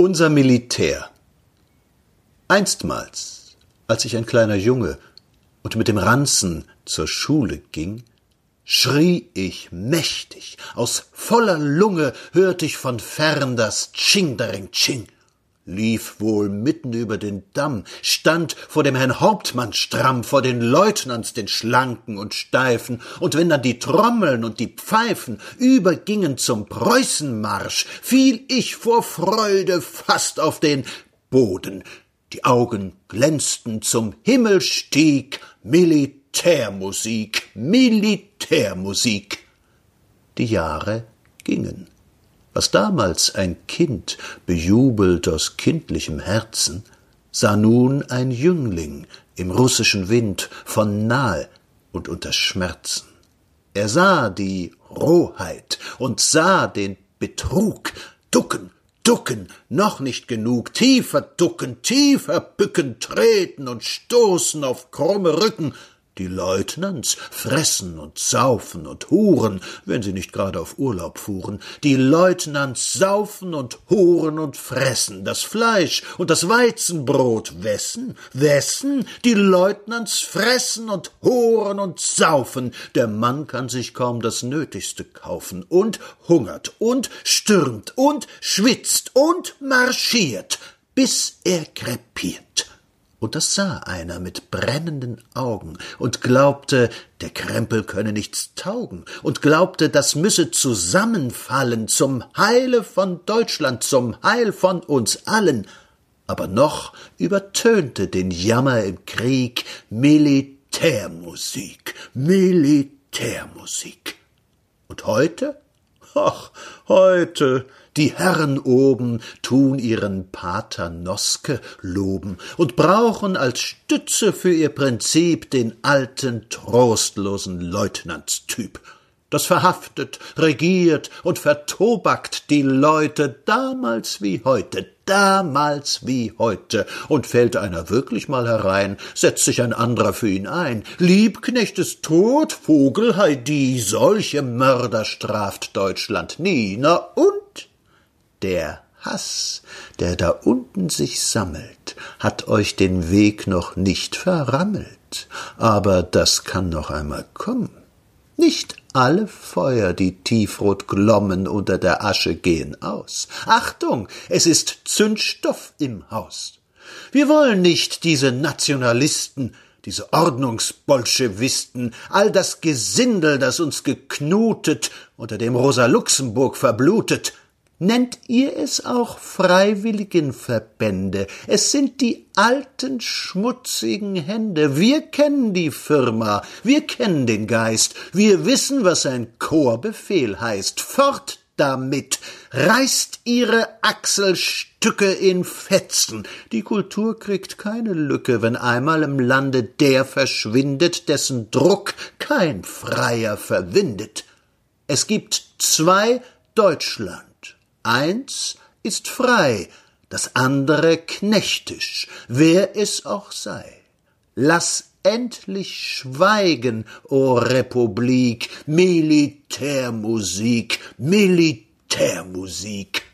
Unser Militär. Einstmals, als ich ein kleiner Junge und mit dem Ranzen zur Schule ging, schrie ich mächtig, aus voller Lunge hört ich von fern das Tschingdering Tsching lief wohl mitten über den Damm, stand vor dem Herrn Hauptmann stramm, vor den Leutnants, den Schlanken und Steifen, und wenn dann die Trommeln und die Pfeifen übergingen zum Preußenmarsch, fiel ich vor Freude fast auf den Boden. Die Augen glänzten, zum Himmel stieg Militärmusik, Militärmusik. Die Jahre gingen. Was damals ein Kind bejubelt aus kindlichem Herzen, sah nun ein Jüngling im russischen Wind von nahe und unter Schmerzen. Er sah die Rohheit und sah den Betrug, ducken, ducken, noch nicht genug, tiefer ducken, tiefer bücken, treten und stoßen auf krumme Rücken, die Leutnants fressen und saufen und huren, wenn sie nicht gerade auf Urlaub fuhren. Die Leutnants saufen und huren und fressen das Fleisch und das Weizenbrot. Wessen? Wessen? Die Leutnants fressen und huren und saufen. Der Mann kann sich kaum das Nötigste kaufen und hungert und stürmt und schwitzt und marschiert, bis er krepiert und das sah einer mit brennenden Augen und glaubte, der Krempel könne nichts taugen und glaubte, das müsse zusammenfallen zum Heile von Deutschland, zum Heil von uns allen. Aber noch übertönte den Jammer im Krieg Militärmusik, Militärmusik. Und heute? Ach, heute die Herren oben tun ihren Pater Noske loben und brauchen als Stütze für ihr Prinzip den alten, trostlosen Leutnantstyp. Das verhaftet, regiert und vertobackt die Leute damals wie heute, damals wie heute. Und fällt einer wirklich mal herein, setzt sich ein anderer für ihn ein. Liebknecht ist tot, Vogel Heidi, solche Mörder straft Deutschland nie. Na und? Der Hass, der da unten sich sammelt, hat euch den Weg noch nicht verrammelt, aber das kann noch einmal kommen. Nicht alle Feuer, die tiefrot glommen unter der Asche, gehen aus. Achtung, es ist Zündstoff im Haus. Wir wollen nicht diese Nationalisten, diese Ordnungsbolschewisten, all das Gesindel, das uns geknutet, unter dem Rosa Luxemburg verblutet, Nennt ihr es auch Freiwilligenverbände? Es sind die alten schmutzigen Hände. Wir kennen die Firma, wir kennen den Geist, wir wissen, was ein Chorbefehl heißt. Fort damit, reißt ihre Achselstücke in Fetzen. Die Kultur kriegt keine Lücke, wenn einmal im Lande der verschwindet, dessen Druck kein Freier verwindet. Es gibt zwei Deutschland. Eins ist frei, das andere knechtisch, wer es auch sei. Lass endlich schweigen, o Republik, Militärmusik, Militärmusik.